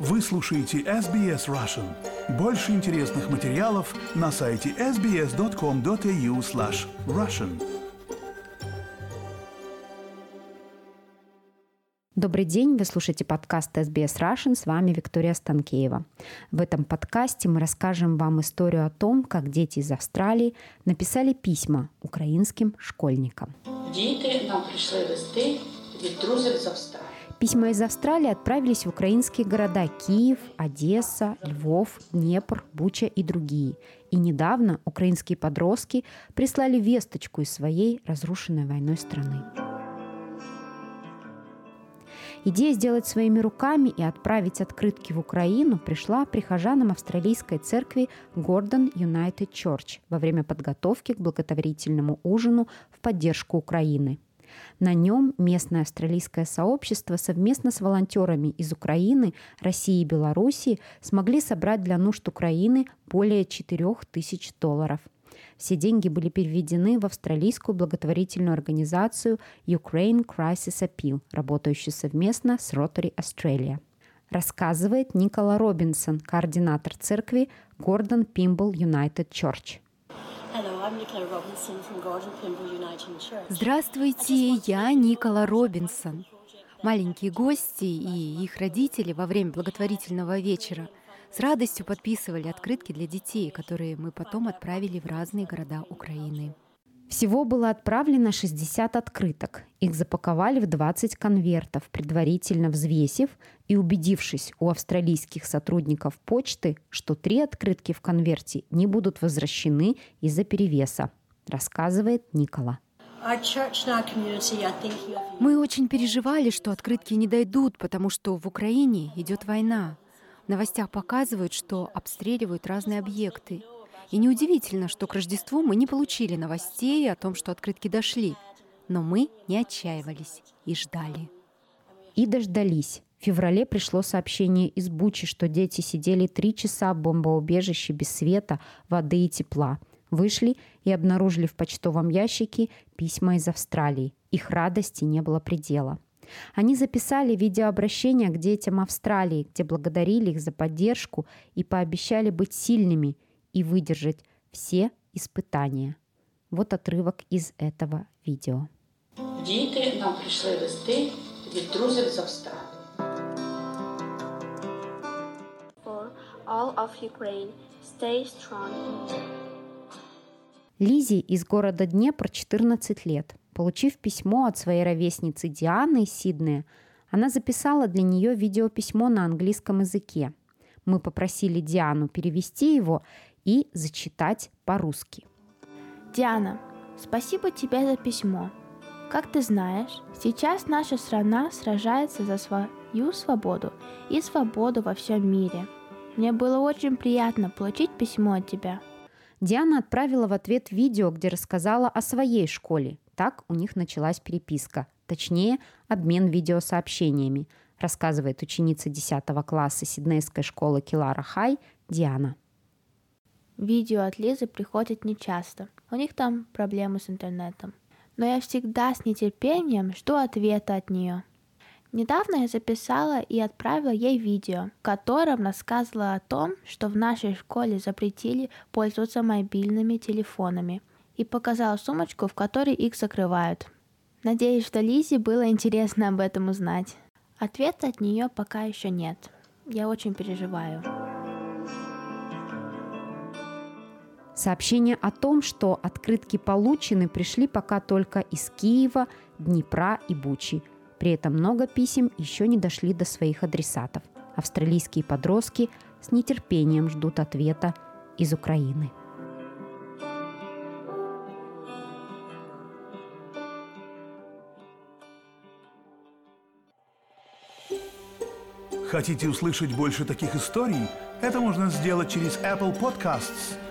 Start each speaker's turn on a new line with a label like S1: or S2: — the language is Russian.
S1: Вы слушаете SBS Russian. Больше интересных материалов на сайте sbs.com.au slash russian.
S2: Добрый день, вы слушаете подкаст SBS Russian, с вами Виктория Станкеева. В этом подкасте мы расскажем вам историю о том, как дети из Австралии написали письма украинским школьникам.
S3: Діти нам прийшли листи від друзів з Австралії.
S2: Письма из Австралии отправились в украинские города Киев, Одесса, Львов, Днепр, Буча и другие. И недавно украинские подростки прислали весточку из своей разрушенной войной страны. Идея сделать своими руками и отправить открытки в Украину пришла прихожанам австралийской церкви Гордон United Church во время подготовки к благотворительному ужину в поддержку Украины – на нем местное австралийское сообщество совместно с волонтерами из Украины, России и Белоруссии смогли собрать для нужд Украины более 4 тысяч долларов. Все деньги были переведены в австралийскую благотворительную организацию Ukraine Crisis Appeal, работающую совместно с Rotary Australia. Рассказывает Никола Робинсон, координатор церкви Гордон Пимбл United Church.
S4: Здравствуйте, я Никола Робинсон. Маленькие гости и их родители во время благотворительного вечера с радостью подписывали открытки для детей, которые мы потом отправили в разные города Украины.
S2: Всего было отправлено 60 открыток. Их запаковали в 20 конвертов, предварительно взвесив и убедившись у австралийских сотрудников почты, что три открытки в конверте не будут возвращены из-за перевеса, рассказывает Никола.
S4: Мы очень переживали, что открытки не дойдут, потому что в Украине идет война. В новостях показывают, что обстреливают разные объекты. И неудивительно, что к Рождеству мы не получили новостей о том, что открытки дошли. Но мы не отчаивались и ждали.
S2: И дождались. В феврале пришло сообщение из Бучи, что дети сидели три часа в бомбоубежище без света, воды и тепла. Вышли и обнаружили в почтовом ящике письма из Австралии. Их радости не было предела. Они записали видеообращение к детям Австралии, где благодарили их за поддержку и пообещали быть сильными – и выдержать все испытания. Вот отрывок из этого видео.
S3: Діти нам прийшли листи від друзів з Австралії.
S5: For all of Ukraine, stay strong.
S2: Лизе из города Днепр 14 лет. Получив письмо от своей ровесницы Дианы из Сиднея, она записала для нее видеописьмо на английском языке. Мы попросили Диану перевести его и зачитать по-русски.
S5: Диана, спасибо тебе за письмо. Как ты знаешь, сейчас наша страна сражается за свою свободу и свободу во всем мире. Мне было очень приятно получить письмо от тебя.
S2: Диана отправила в ответ видео, где рассказала о своей школе. Так у них началась переписка, точнее, обмен видеосообщениями, рассказывает ученица 10 класса Сиднейской школы Килара Хай Диана.
S5: Видео от Лизы приходят нечасто. У них там проблемы с интернетом. Но я всегда с нетерпением жду ответа от нее. Недавно я записала и отправила ей видео, в котором рассказывала о том, что в нашей школе запретили пользоваться мобильными телефонами, и показала сумочку, в которой их закрывают. Надеюсь, что Лизе было интересно об этом узнать. Ответа от нее пока еще нет. Я очень переживаю.
S2: Сообщения о том, что открытки получены, пришли пока только из Киева, Днепра и Бучи. При этом много писем еще не дошли до своих адресатов. Австралийские подростки с нетерпением ждут ответа из Украины.
S1: Хотите услышать больше таких историй? Это можно сделать через Apple Podcasts –